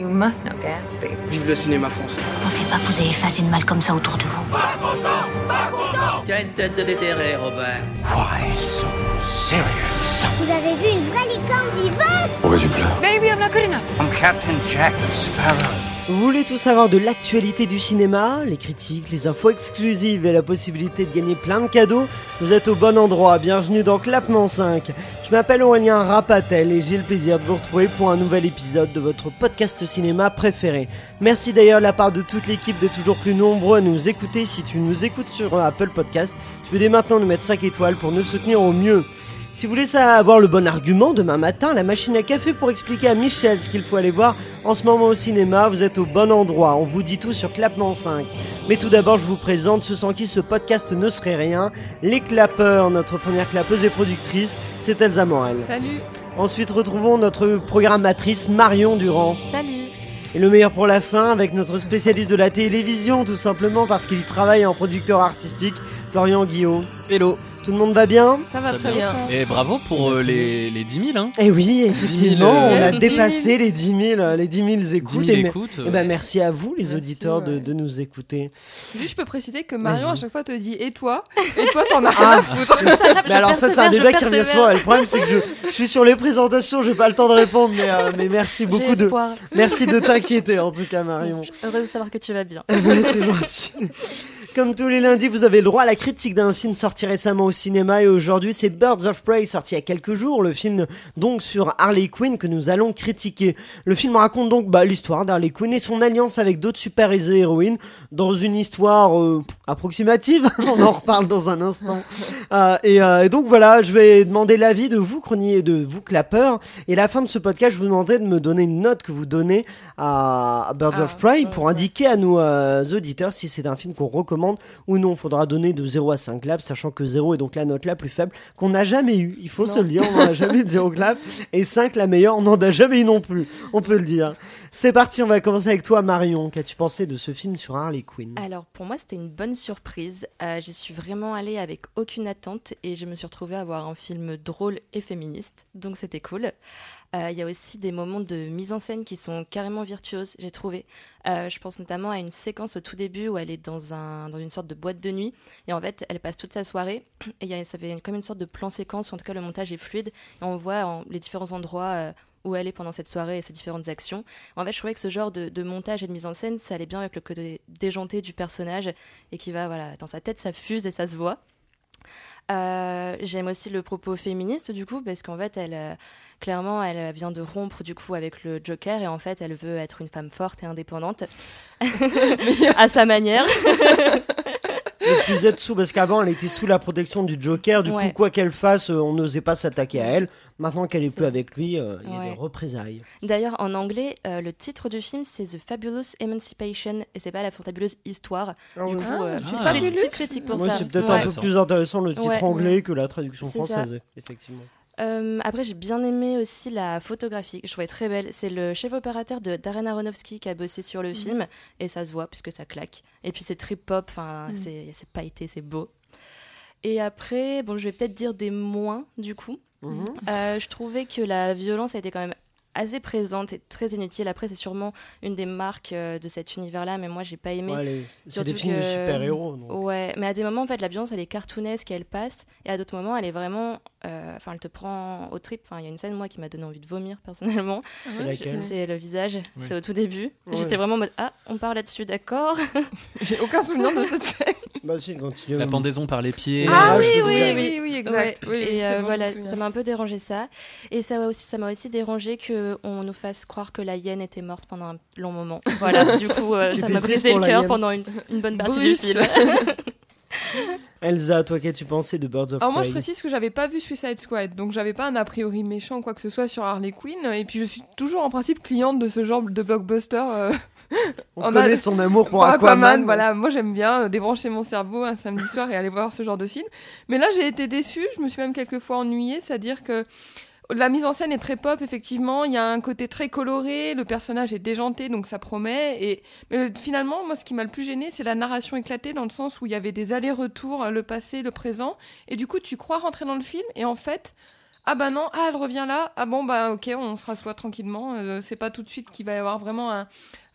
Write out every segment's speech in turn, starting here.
You must know Gatsby. Vive le cinéma français. Pensez pas que vous avez assez de mal comme ça autour de vous. Tu as une tête de déterré, Robert. Why so serious? Vous avez vu une vraie licorne vivante? Pourquoi tu pleures Maybe I'm not good enough. I'm Captain Jack Sparrow. Vous voulez tout savoir de l'actualité du cinéma, les critiques, les infos exclusives et la possibilité de gagner plein de cadeaux? Vous êtes au bon endroit, bienvenue dans Clapement 5. Je m'appelle Aurélien Rapatel et j'ai le plaisir de vous retrouver pour un nouvel épisode de votre podcast cinéma préféré. Merci d'ailleurs de la part de toute l'équipe de toujours plus nombreux à nous écouter. Si tu nous écoutes sur Apple Podcast, tu peux dès maintenant nous mettre 5 étoiles pour nous soutenir au mieux. Si vous voulez avoir le bon argument demain matin, la machine à café pour expliquer à Michel ce qu'il faut aller voir en ce moment au cinéma, vous êtes au bon endroit. On vous dit tout sur Clapement 5. Mais tout d'abord, je vous présente ceux sans qui ce podcast ne serait rien. Les clapeurs, notre première clapeuse et productrice, c'est Elsa Morel. Salut Ensuite, retrouvons notre programmatrice Marion Durand. Salut Et le meilleur pour la fin, avec notre spécialiste de la télévision, tout simplement parce qu'il travaille en producteur artistique, Florian Guillaume. Hello Tout le monde va bien Ça va Très bien. Et bravo pour euh, les, les 10 000, hein Eh oui, effectivement, on a 10 000. dépassé les 10 000, les 10 000 10 écoutes. 000 et me- écoutes. eh ben, merci à vous, les Merci, auditeurs, de, ouais. de nous écouter. Juste, je peux préciser que Marion, à chaque fois, te dit Et toi? Et toi, t'en as rien Ah. à foutre. Mais alors ça, c'est un débat qui revient souvent. Et le problème, c'est que je, je suis sur les présentations, j'ai pas le temps de répondre, mais, euh, mais merci beaucoup de, merci de t'inquiéter en tout cas, Marion. Heureuse de savoir que tu vas bien. Ouais, c'est gentil. Comme tous les lundis, vous avez le droit à la critique d'un film sorti récemment au cinéma et aujourd'hui c'est Birds of Prey sorti il y a quelques jours, le film donc sur Harley Quinn que nous allons critiquer. Le film raconte donc bah, l'histoire d'Harley Quinn et son alliance avec d'autres super-héroïnes dans une histoire euh, approximative, on en reparle dans un instant. Euh, et, euh, et donc voilà, je vais demander l'avis de vous, chroniers, de vous, clapeurs. Et à la fin de ce podcast, je vous demandais de me donner une note que vous donnez à, Birds Ah, of Prey pour indiquer à nos auditeurs si c'est un film qu'on recommande ou non. Faudra donner de 0 à 5 claps, sachant que 0 est donc la note la plus faible qu'on n'a jamais eue. Il faut Non. se le dire, on n'en a jamais eu de 0 clap. Et 5, la meilleure, on n'en a jamais eu non plus. On peut le dire. C'est parti, on va commencer avec toi, Marion. Qu'as-tu pensé de ce film sur Harley Quinn? Alors pour moi c'était une bonne surprise. Euh, J'y suis vraiment allée avec aucune attente et je me suis retrouvée à voir un film drôle et féministe, donc c'était cool. Euh, Il y a aussi des moments de mise en scène qui sont carrément virtuoses, j'ai trouvé. Euh, je pense notamment à une séquence au tout début où elle est dans, un, dans une sorte de boîte de nuit et en fait elle passe toute sa soirée et y ça fait comme une sorte de plan séquence, en tout cas le montage est fluide et on voit les différents endroits euh, où elle est pendant cette soirée et ses différentes actions. En fait, je trouvais que ce genre de, de montage et de mise en scène, ça allait bien avec le côté déjanté du personnage et qui va, voilà, dans sa tête, ça fuse et ça se voit. Euh, J'aime aussi le propos féministe du coup parce qu'en fait elle euh, clairement elle vient de rompre du coup avec le Joker et en fait elle veut être une femme forte et indépendante à sa manière. Et plus être sous, parce qu'avant elle était sous la protection du Joker, du coup, quoi qu'elle fasse, euh, on n'osait pas s'attaquer à elle. Maintenant qu'elle est C'est plus avec lui, euh, il y a Ouais. des représailles. D'ailleurs en anglais euh, le titre du film c'est The Fabulous Emancipation et c'est pas la fabuleuse histoire. Ah Du coup Ah, euh, c'est petite, fabuleux. critique- petite critique pour Moi, ça. c'est peut-être Ouais. un peu plus intéressant le titre Ouais. anglais que la traduction C'est ça. française, effectivement. Euh, après, j'ai bien aimé aussi la photographie. Je trouvais très belle. C'est le chef opérateur de Darren Aronofsky qui a bossé sur le film et ça se voit puisque ça claque. Et puis c'est trip pop. Enfin, Mhm. c'est c'est pailleté, c'est beau. Et après, bon, je vais peut-être dire des moins du coup. Mhm. Euh, je trouvais que la violence été quand même assez présente et très inutile. Après, c'est sûrement une des marques euh, de cet univers-là, mais moi, j'ai pas aimé. Ouais, c'est surtout des films de que- super-héros. donc. Ouais, mais à des moments, en fait, la violence, elle est cartoonesque et elle passe. Et à d'autres moments, elle est vraiment. euh, Enfin, elle te prend au trip. Enfin, il y a une scène, moi, qui m'a donné envie de vomir, personnellement. C'est laquelle C'est le visage. Oui. C'est au tout début. Ouais. J'étais vraiment en mode Ah, on part là-dessus, d'accord. J'ai aucun souvenir de cette scène. Bah si, quand il La pendaison par les pieds. Ah Ah oui, oui, oui, oui, exact. Ouais, Oui, et c'est euh, bon, voilà, ça m'a un peu dérangé ça. Et ça m'a aussi, ça m'a aussi dérangé qu'on nous fasse croire que la hyène était morte pendant un long moment. Voilà, du coup, euh, ça m'a brisé le cœur pendant une, une bonne partie Bruce. du film. Elsa, toi, qu'as-tu pensé de Birds of Alors moi je Prey précise que j'avais pas vu Suicide Squad, donc j'avais pas un a priori méchant ou quoi que ce soit sur Harley Quinn, et puis je suis toujours en principe cliente de ce genre de blockbuster. euh, On on connaît a- son amour pour, pour Aquaman. voilà, moi j'aime bien euh, débrancher mon cerveau un samedi soir et aller voir ce genre de film. Mais là j'ai été déçue, je me suis même quelques fois ennuyée, c'est-à-dire que la mise en scène est très pop, effectivement. Il y a un côté très coloré, le personnage est déjanté, donc ça promet. Et mais le- finalement, moi, ce qui m'a le plus gêné, c'est la narration éclatée, dans le sens où il y avait des allers-retours, le passé, le présent. Et du coup, tu crois rentrer dans le film, et en fait, ah bah non, ah elle revient là, ah bon bah ok, on se rassoit tranquillement, euh, c'est pas tout de suite qu'il va y avoir vraiment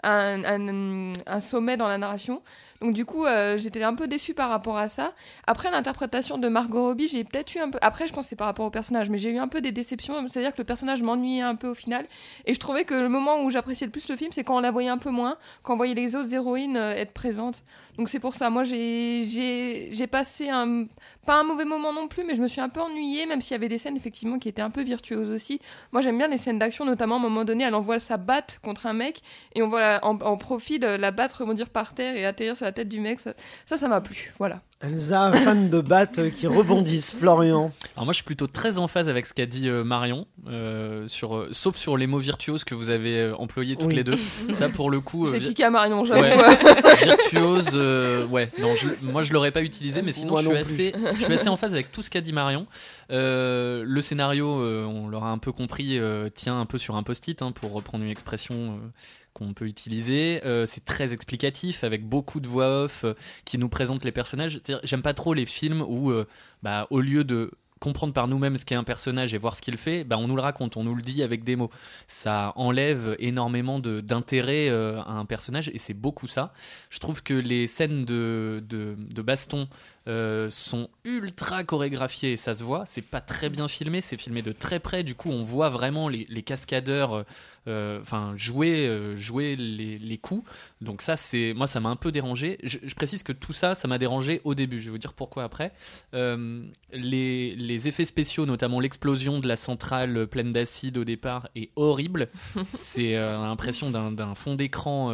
un sommet dans la narration. Donc du coup, euh, j'étais un peu déçue par rapport à ça. Après l'interprétation de Margot Robbie, j'ai peut-être eu un peu... Après, je pense c'est par rapport au personnage, mais j'ai eu un peu des déceptions, c'est-à-dire que le personnage m'ennuyait un peu au final. Et je trouvais que le moment où j'appréciais le plus le film, c'est quand on la voyait un peu moins, quand on voyait les autres héroïnes euh, être présentes. Donc c'est pour ça, moi j'ai passé un... Pas un mauvais moment non plus, mais je me suis un peu ennuyée, même s'il y avait des scènes effectivement qui étaient un peu virtuoses aussi. Moi j'aime bien les scènes d'action, notamment à un moment donné, elle envoie sa batte contre un mec, et on voit en, en profil euh, la batte rebondir par terre et atterrir sur la tête du mec. Ça, ça m'a plu, voilà. Elsa, fan de battes euh, qui rebondissent, Florian. Alors moi je suis plutôt très en phase avec ce qu'a dit euh, Marion, euh, sur, euh, sauf sur les mots virtuoses que vous avez employés toutes Oui. les deux. Ça pour le coup, euh, J'ai vi- piqué à Marion, j'avoue. Ouais. virtuose, euh, ouais, non, je- moi je l'aurais pas utilisé, mais sinon Moi je suis, assez, je suis assez en phase avec tout ce qu'a dit Marion. Euh, le scénario, euh, on l'aura un peu compris, euh, tient un peu sur un post-it, hein, pour reprendre une expression euh, qu'on peut utiliser. Euh, c'est très explicatif, avec beaucoup de voix off euh, qui nous présentent les personnages. J'aime pas trop les films où, euh, bah, au lieu de comprendre par nous-mêmes ce qu'est un personnage et voir ce qu'il fait, bah, on nous le raconte, on nous le dit avec des mots. Ça enlève énormément d'intérêt à un personnage et c'est beaucoup ça. Je trouve que les scènes de baston euh, sont ultra chorégraphiées et ça se voit. C'est pas très bien filmé, c'est filmé de très près. Du coup, on voit vraiment les, les cascadeurs euh, enfin jouer, euh, jouer les, les coups. Donc ça, c'est moi, ça m'a un peu dérangé. Je, je précise que tout ça, ça m'a dérangé au début. Je vais vous dire pourquoi après. Euh, les, les effets spéciaux, notamment l'explosion de la centrale pleine d'acide au départ, est horrible. c'est l'impression d'un fond d'écran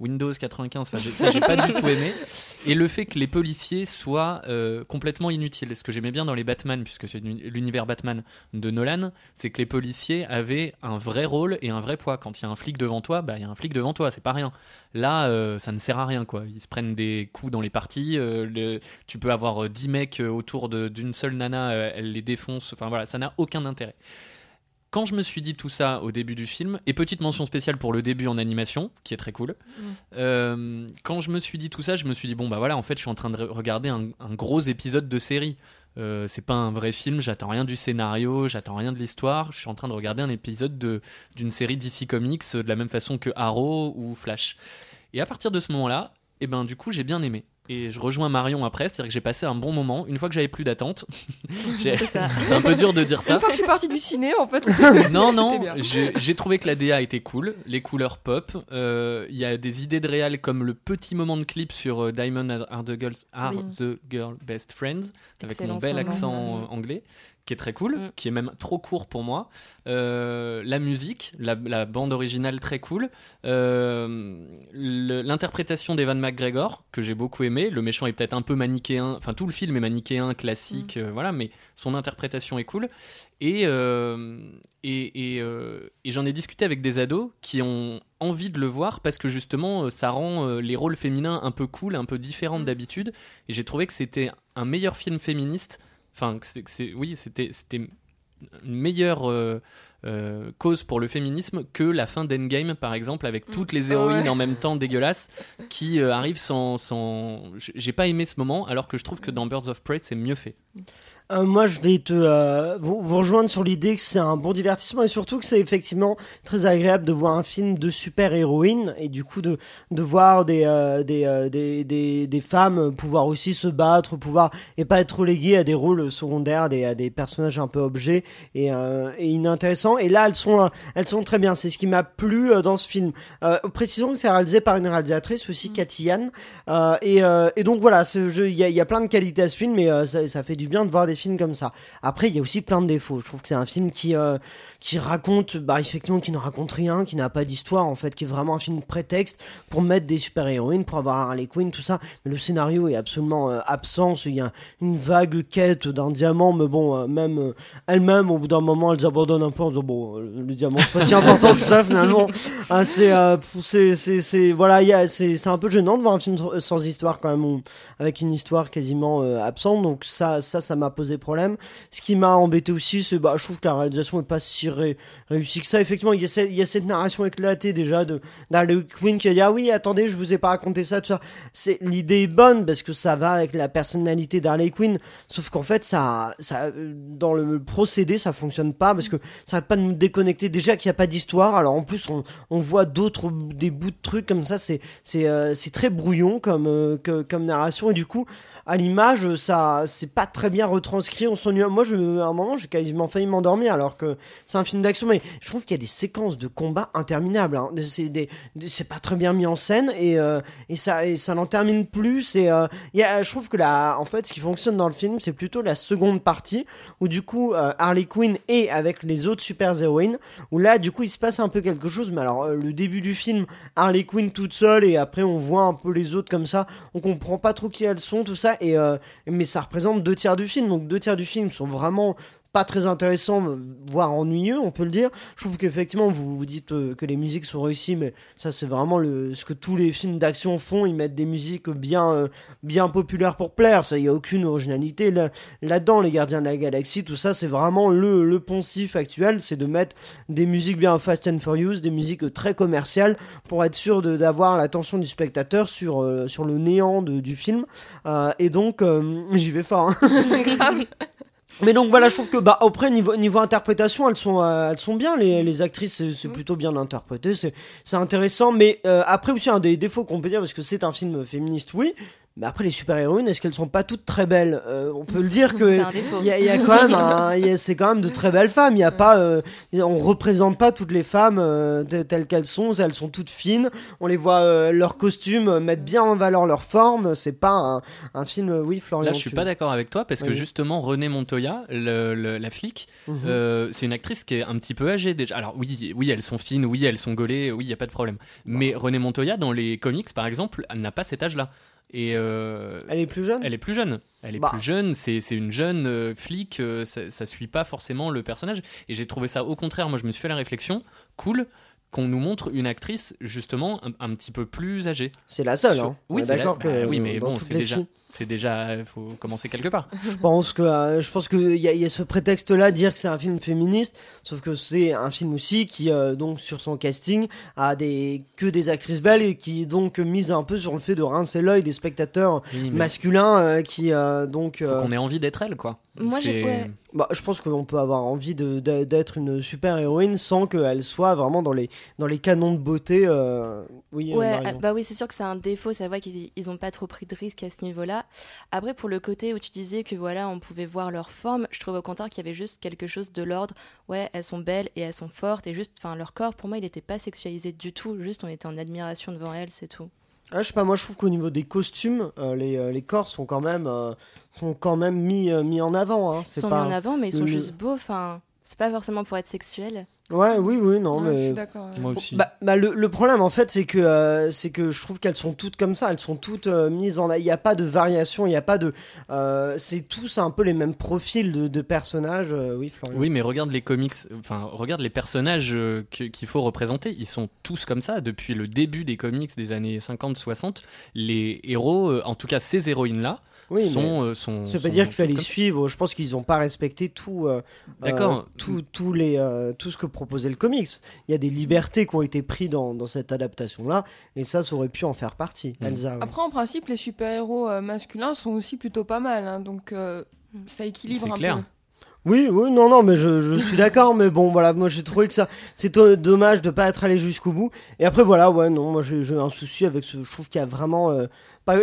Windows 95. Enfin, j'ai- ça, j'ai pas du tout aimé. Et le fait que les policiers soient euh, complètement inutiles. Ce que j'aimais bien dans les Batman, puisque c'est l'univers Batman de Nolan, c'est que les policiers avaient un vrai rôle et un vrai poids. Quand il y a un flic devant toi, bah, il y a un flic devant toi, c'est pas rien. Là, euh, ça ne sert à rien, quoi. Ils se prennent des coups dans les parties. euh, tu peux avoir euh, 10 mecs autour d'une seule nana, elle les défonce. Enfin voilà, ça n'a aucun intérêt. Quand je me suis dit tout ça au début du film, et petite mention spéciale pour le début en animation, qui est très cool, euh, quand je me suis dit tout ça, je me suis dit, bon bah voilà, en fait, je suis en train de re- regarder un, un gros épisode de série. Euh, c'est pas un vrai film, j'attends rien du scénario, j'attends rien de l'histoire, je suis en train de regarder un épisode de- d'une série DC Comics euh, de la même façon que Arrow ou Flash. Et à partir de ce moment-là, et ben du coup j'ai bien aimé. Et je rejoins Marion après, c'est-à-dire que j'ai passé un bon moment. Une fois que j'avais plus d'attente, C'est un peu dur de dire ça. Une fois que je suis partie du ciné, en fait. Non, non, j'ai trouvé que la DA était cool, les couleurs pop. euh, Il y a des idées de réal comme le petit moment de clip sur euh, Diamond Are the Girls Are Oui. the Girl Best Friends, avec Excellent mon bel moment. accent euh, anglais, qui est très cool, Mm. qui est même trop court pour moi. Euh, la musique, la, la bande originale très cool. Euh, L'interprétation d'Evan McGregor, que j'ai beaucoup aimé. Le méchant est peut-être un peu manichéen, enfin tout le film est manichéen, classique, euh, voilà, mais son interprétation est cool. Et, et, et, et j'en ai discuté avec des ados qui ont envie de le voir parce que justement ça rend les rôles féminins un peu cool, un peu différents de d'habitude. Et j'ai trouvé que c'était un meilleur film féministe. Enfin, c'est, oui, c'était, c'était une meilleure euh, euh, cause pour le féminisme que la fin d'Endgame, par exemple, avec toutes les héroïnes Ouais. en même temps dégueulasses qui euh, arrivent sans, sans. J'ai pas aimé ce moment, alors que je trouve que dans Birds of Prey, c'est mieux fait. Euh, moi, je vais te euh, vous, vous rejoindre sur l'idée que c'est un bon divertissement et surtout que c'est effectivement très agréable de voir un film de super-héroïne et du coup de, de voir des, euh, des, des, des, des femmes pouvoir aussi se battre, pouvoir et pas être reléguées à des rôles secondaires, des, à des personnages un peu objets et, et inintéressants. Et là, elles sont, elles sont très bien. C'est ce qui m'a plu dans ce film. Précisons que c'est réalisé par une réalisatrice aussi, Cathy Yann. Et, et donc voilà, il y, a- il y a plein de qualités à ce film, mais euh, ça, ça fait du bien de voir des films comme ça. Après, il y a aussi plein de défauts. Je trouve que c'est un film qui euh, qui raconte, bah effectivement, qui ne raconte rien, qui n'a pas d'histoire en fait, qui est vraiment un film prétexte pour mettre des super héroïnes, pour avoir Harley Quinn, tout ça. Mais le scénario est absolument euh, absent. Il y a une vague quête d'un diamant, mais bon, euh, même elles-mêmes, au bout d'un moment, elles abandonnent un peu en disant bon, le diamant c'est pas si important que ça finalement. Ah, c'est, c'est, voilà, il y a, c'est, un peu gênant de voir un film sans- histoire quand même, avec une histoire quasiment absente. Donc ça, ça, ça m'a posé poser problème. Ce qui m'a embêté aussi, c'est bah, je trouve que la réalisation est pas si ré- réussie que ça. Effectivement, il y, a cette, cette narration éclatée déjà de Quinn qui a dit ah oui attendez je vous ai pas raconté ça tout ça. C'est l'idée est bonne parce que ça va avec la personnalité d'Harley Quinn. Sauf qu'en fait ça ça euh, dans le procédé ça fonctionne pas parce que ça arrête pas nous déconnecter. Déjà qu'il n'y a pas d'histoire. Alors en plus on, voit d'autres des bouts de trucs comme ça. C'est c'est euh, très brouillon comme euh, comme narration et du coup à l'image ça c'est pas très bien retranscrit. On s'ennuie. Moi je à un moment j'ai quasiment failli m'endormir alors que c'est un film d'action mais je trouve qu'il y a des séquences de combat interminables. hein. C'est pas très bien mis en scène et, euh, et ça et ça n'en termine plus. Et euh, je trouve que la, en fait, ce qui fonctionne dans le film, c'est plutôt la seconde partie où du coup euh, Harley Quinn est avec les autres super héroïnes. Où là, du coup, il se passe un peu quelque chose. Mais alors, le début du film, Harley Quinn toute seule et après on voit un peu les autres comme ça. On comprend pas trop qui elles sont, tout ça. Et mais ça représente deux tiers du film. Donc deux tiers du film sont vraiment pas très intéressant, voire ennuyeux, on peut le dire. Je trouve qu'effectivement, vous vous dites euh, que les musiques sont réussies, mais ça, c'est vraiment le, ce que tous les films d'action font. Ils mettent des musiques bien, euh, bien populaires pour plaire. Ça, il n'y a aucune originalité là- là-dedans. les Gardiens de la Galaxie, tout ça, c'est vraiment le, le poncif actuel. C'est de mettre des musiques bien Fast and Furious, des musiques très commerciales, pour être sûr de- d'avoir l'attention du spectateur sur, euh, sur le néant de- du film. Euh, et donc, euh, j'y vais fort. hein. Mais donc voilà, je trouve que bah après niveau niveau interprétation, elles sont euh, elles sont bien les, les actrices, c'est, c'est plutôt bien interprété, c'est c'est intéressant. Mais euh, après aussi un des défauts qu'on peut dire parce que c'est un film féministe, oui. Mais après les super héroïnes, est-ce qu'elles sont pas toutes très belles? Euh, On peut le dire que C'est un défaut. il y, a- il y a quand même, c'est quand même de très belles femmes. Il y a pas, euh, on représente pas toutes les femmes euh, te- telles qu'elles sont. Elles sont toutes fines. On les voit euh, leurs costumes mettre bien en valeur leur forme. C'est pas un, un film, oui, Florian. Là, je suis tu- pas d'accord avec toi parce que Oui. justement, René Montoya, le- le- la flic, Mhm. euh, c'est une actrice qui est un petit peu âgée déjà. Alors oui, oui, elles sont fines, oui, elles sont gaulées, oui, il y a pas de problème. Mais René Montoya, dans les comics, par exemple, elle n'a pas cet âge-là. Et euh, Elle est plus jeune. elle est plus jeune. Elle est Bah. plus jeune. C'est c'est une jeune euh, flic. euh, ça, ça suit pas forcément le personnage. Et j'ai trouvé ça au contraire. Moi, je me suis fait la réflexion. Cool qu'on nous montre une actrice justement un, un petit peu plus âgée. C'est la seule. Hein. Oui, la- d'accord bah oui, mais bon, c'est déjà, c'est déjà, il faut commencer quelque part. Je pense que euh, je pense que il y, y a ce prétexte-là, dire que c'est un film féministe, sauf que c'est un film aussi qui euh, donc sur son casting a des que des actrices belles et qui donc mise un peu sur le fait de rincer l'œil des spectateurs Oui, mais masculins euh, qui donc. faut qu'on ait envie d'être elle, quoi. Moi, ouais. bah, je pense qu'on peut avoir envie de- de- d'être une super héroïne sans qu'elle soit vraiment dans les dans les canons de beauté. euh, Oui. Ouais, euh, bah oui, c'est sûr que c'est un défaut. C'est vrai qu'ils ils ont pas trop pris de risques à ce niveau-là. Après, pour le côté où tu disais que voilà, on pouvait voir leur forme, je trouve au contraire qu'il y avait juste quelque chose de l'ordre. Ouais, elles sont belles et elles sont fortes et juste, enfin, leur corps, pour moi, il n'était pas sexualisé du tout. Juste, on était en admiration devant elles, c'est tout. Ah, je sais pas, moi je trouve qu'au niveau des costumes, euh, les, euh, les corps sont quand même, euh, sont quand même mis, mis en avant. Hein. Ils C'est sont pas... mis en avant, mais ils sont le- juste beaux. Enfin, c'est pas forcément pour être sexuel. Ouais, oui, oui, non, Ouais, je mais. suis d'accord. ouais. Moi aussi. Bah, bah, le, le problème en fait c'est que euh, c'est que je trouve qu'elles sont toutes comme ça elles sont toutes euh, mises en il n'y a pas de variation il n'y a pas de euh, c'est tous un peu les mêmes profils de, de personnages euh, oui Florian Oui, mais regarde les comics, enfin, regarde les personnages euh, qu'il faut représenter. Ils sont tous comme ça. Depuis le début des comics des années 50-60, les héros, euh, en tout cas ces héroïnes-là, oui sont, euh, sont. ça veut sont dire qu'il fallait comme- suivre je pense qu'ils n'ont pas respecté tout euh, D'accord. euh, tout, les, euh, tout ce que proposait le comics il y a des libertés qui ont été prises dans, dans cette adaptation là et ça ça aurait pu en faire partie. Elsa oui. Après, en principe, les super-héros euh, masculins sont aussi plutôt pas mal. hein, donc, euh, ça équilibre C'est un clair. peu. Oui, oui, non, non, mais je, je suis d'accord, mais bon, voilà, moi j'ai trouvé que ça, c'est dommage de pas être allé jusqu'au bout. Et après, voilà, ouais, non, moi j'ai un souci avec ce, je trouve qu'il y a vraiment, euh,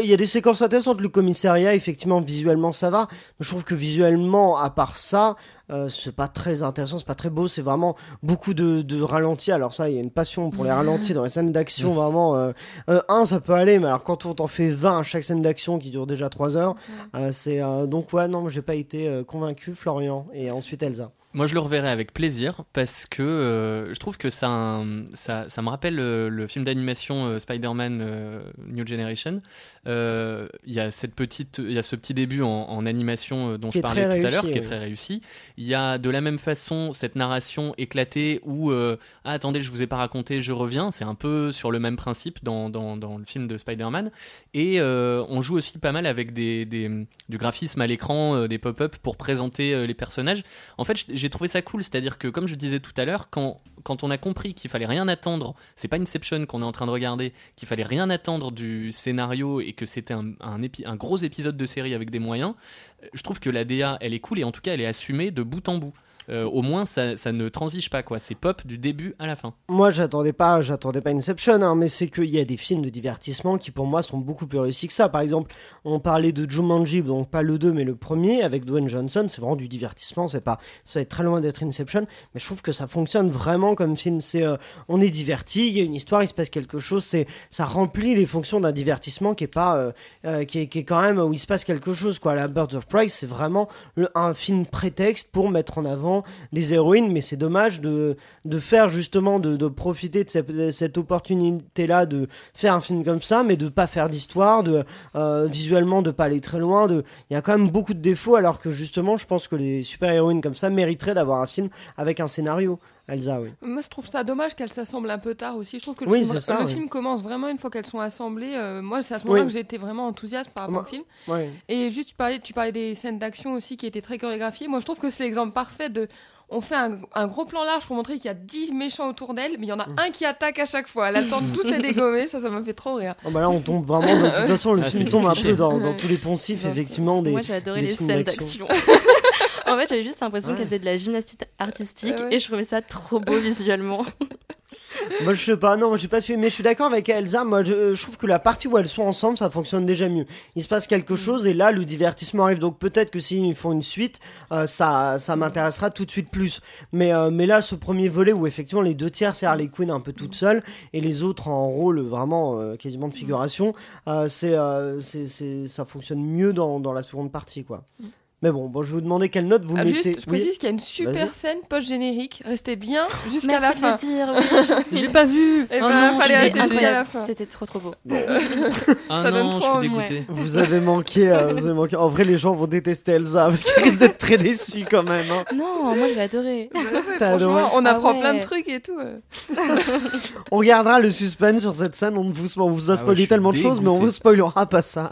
il y a des séquences intéressantes, le commissariat, effectivement, visuellement ça va, mais je trouve que visuellement, à part ça, euh, c'est pas très intéressant, c'est pas très beau, c'est vraiment beaucoup de, de ralentis. Alors ça, il y a une passion pour les ralentis dans les scènes d'action, vraiment. Euh, euh, un, ça peut aller, mais alors quand on t'en fait 20 à chaque scène d'action qui dure déjà 3 heures, euh, c'est donc ouais, non, j'ai pas été convaincu, Florian, et ensuite Elsa. Moi, je le reverrai avec plaisir parce que euh, je trouve que ça, un- ça, ça me rappelle euh, le film d'animation euh, Spider-Man euh, New Generation. Il y a cette petite, il y a ce petit début en, en animation dont Qui je parlais tout à l'heure, qui est très réussi. Il y a de la même façon cette narration éclatée où ah, attendez, je vous ai pas raconté, je reviens. C'est un peu sur le même principe dans, dans, dans le film de Spider-Man. Et on joue aussi pas mal avec des, des- du graphisme à l'écran, des pop-up pour présenter les personnages. En fait, j'ai trouvé ça cool, c'est-à-dire que comme je disais tout à l'heure, quand, on a compris qu'il fallait rien attendre, c'est pas Inception qu'on est en train de regarder, qu'il fallait rien attendre du scénario et que c'était un, un, un gros épisode de série avec des moyens, euh, je trouve que la DA, elle est cool et en tout cas, elle est assumée de bout en bout. Euh, au moins, ça, ça ne transige pas, quoi. C'est pop du début à la fin. Moi, j'attendais pas, j'attendais pas Inception, hein, mais c'est qu'il y a des films de divertissement qui, pour moi, sont beaucoup plus réussis que ça. Par exemple, on parlait de Jumanji, donc pas le 2, mais le premier, avec Dwayne Johnson, c'est vraiment du divertissement, c'est pas, ça va être très loin d'être Inception, mais je trouve que ça fonctionne vraiment comme film. C'est, euh, on est diverti, il y a une histoire, il se passe quelque chose, c'est, ça remplit les fonctions d'un divertissement qui est pas, euh, qui, est, qui est quand même où il se passe quelque chose, quoi. La Birds of Prey, c'est vraiment un film prétexte pour mettre en avant des héroïnes, mais c'est dommage de, faire justement, de, profiter de cette, opportunité-là de faire un film comme ça, mais de pas faire d'histoire, de euh, visuellement de pas aller très loin. Il y a quand même beaucoup de défauts, alors que justement, je pense que les super-héroïnes comme ça mériteraient d'avoir un film avec un scénario. Elsa, oui. Moi, je trouve ça dommage qu'elles s'assemblent un peu tard aussi. Je trouve que le, Oui, film, c'est ça, le oui. film commence vraiment une fois qu'elles sont assemblées. Euh, moi, c'est à ce moment-là Oui. que j'ai été vraiment enthousiaste par rapport au film. Et juste, tu parlais, tu parlais des scènes d'action aussi qui étaient très chorégraphiées. Moi, je trouve que c'est l'exemple parfait de. On fait un, un gros plan large pour montrer qu'il y a 10 méchants autour d'elle, mais il y en a un qui attaque à chaque fois. Elle attend tous les dégommer. Ça, ça m'a fait trop rire. Oh, bah là, on tombe vraiment. Dans... De toute façon, le Ah, film tombe un peu dans, dans tous les poncifs, effectivement. Des... Moi, j'ai adoré des les scènes d'action. en fait, j'avais juste l'impression Ouais. qu'elle faisait de la gymnastique artistique ouais. et je trouvais ça trop beau visuellement. Moi, je sais pas, non, j'ai pas suivi, mais je suis d'accord avec Elsa. Moi, je, je trouve que la partie où elles sont ensemble, ça fonctionne déjà mieux. Il se passe quelque chose et là, le divertissement arrive. Donc, peut-être que s'ils font une suite, euh, ça, ça m'intéressera tout de suite plus. Mais, euh, mais là, ce premier volet où effectivement les deux tiers, c'est Harley Quinn un peu toute seule et les autres en rôle vraiment euh, quasiment de figuration, c'est, c'est- ça fonctionne mieux dans, dans la seconde partie, quoi. Mais bon, bon, je vais vous demander quelle note vous Ah, mettez. juste, je précise qu'il y a une super scène post-générique. Restez bien jusqu'à la Merci de fin. le dire. oui. J'ai pas vu. Eh Oh ben, non, fallait je suis rester jusqu'à la fin. C'était trop trop beau. Ah Ça donne non, je trop suis envie, dégoûté. Vous avez manqué, euh, vous avez manqué. En vrai, les gens vont détester Elsa parce qu'ils risquent d'être très déçus quand même. hein. Non, moi j'ai adoré. Franchement, adoré? on Ah apprend ouais. plein de trucs et tout. euh. On gardera le suspense sur cette scène. On, ne vous, on vous a Ah ouais, spoilé je suis tellement de choses, mais on vous spoilera pas ça.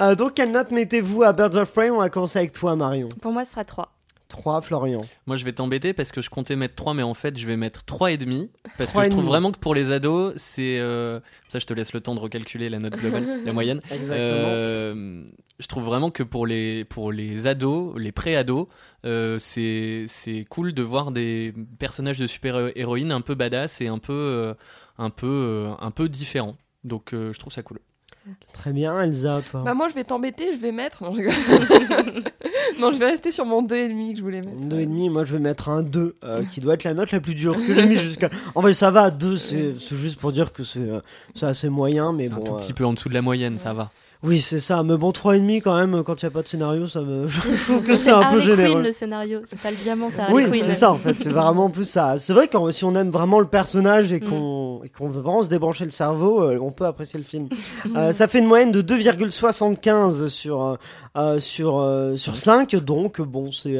Euh, donc, quelle note mettez-vous à Birds of Prey On va commencer avec toi, Marion. Pour moi, ce sera 3. 3, Florian. Moi, je vais t'embêter parce que je comptais mettre 3, mais en fait, je vais mettre 3,5. Parce que je trouve vraiment que pour les ados, c'est. euh, Ça, je te laisse le temps de recalculer la note globale, la moyenne. Exactement. Euh, je trouve vraiment que pour les, pour les ados, les pré-ados, euh, c'est c'est cool de voir des personnages de super-héroïnes un peu badass et un peu, euh, un peu, euh, un peu différents. Donc, euh, je trouve ça cool. Très bien, Elsa, toi. Bah moi je vais t'embêter, je vais mettre. Non, je, rigole. non, je vais rester sur mon 2,5 que je voulais mettre. 2,5, moi je vais mettre un 2, euh, qui doit être la note la plus dure que j'ai mis jusqu'à. En vrai, ça va, 2, c'est c'est juste pour dire que c'est euh, assez moyen, mais C'est bon. un tout euh, petit peu en dessous de la moyenne, ça va. Oui, c'est ça, mais bon, 3,5 quand même, quand il n'y a pas de scénario, ça me. Je trouve que c'est un peu généreux. Quinn le scénario, c'est pas le diamant, c'est Harley Oui, c'est ça en fait, c'est vraiment plus ça. C'est vrai que si on aime vraiment le personnage et Mm. qu'on veut vraiment se débrancher le cerveau, euh, on peut apprécier le film. Euh, ça fait une moyenne de 2,75 sur, euh, sur, sur 5, donc bon, c'est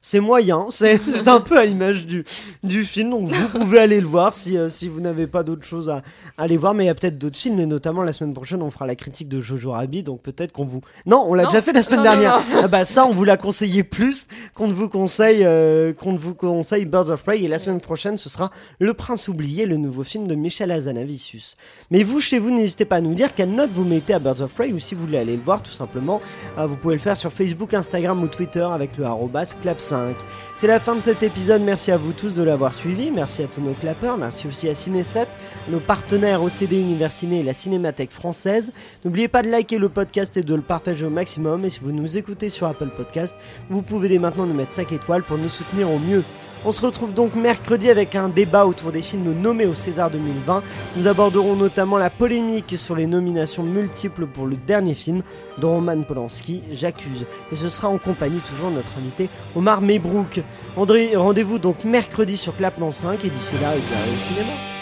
c'est moyen, c'est un peu à l'image du, du film, donc vous pouvez aller le voir si, si vous n'avez pas d'autres choses à, à aller voir, mais il y a peut-être d'autres films, et notamment la semaine prochaine, on fera la critique de Jojo Rabbit, donc peut-être qu'on vous... Non, on l'a déjà fait la semaine Non, dernière. non. Ah bah ça, on vous l'a conseillé plus qu'on ne vous conseille, euh, qu'on ne vous conseille Birds of Prey. Et la semaine prochaine, ce sera Le Prince oublié, le nouveau film de Michel Hazanavicius. Mais vous, chez vous, n'hésitez pas à nous dire quelle note vous mettez à Birds of Prey ou si vous voulez aller le voir, tout simplement. euh, vous pouvez le faire sur Facebook, Instagram ou Twitter avec le arrobas clap5. C'est la fin de cet épisode. Merci à vous tous de l'avoir suivi. Merci à tous nos clappeurs. Merci aussi à Ciné7, nos partenaires OCD Univers Ciné et la Cinémathèque française. N'oubliez pas de liker le podcast et de le partager au maximum. Et si vous nous écoutez sur Apple Podcast, vous pouvez dès maintenant nous mettre 5 étoiles pour nous soutenir au mieux. On se retrouve donc mercredi avec un débat autour des films nommés au César 2020. Nous aborderons notamment la polémique sur les nominations multiples pour le dernier film de Roman Polanski, J'accuse. Et ce sera en compagnie toujours de notre invité Omar Mebrook. André, rendez-vous donc mercredi sur Clapement 5 et d'ici là, eh au cinéma.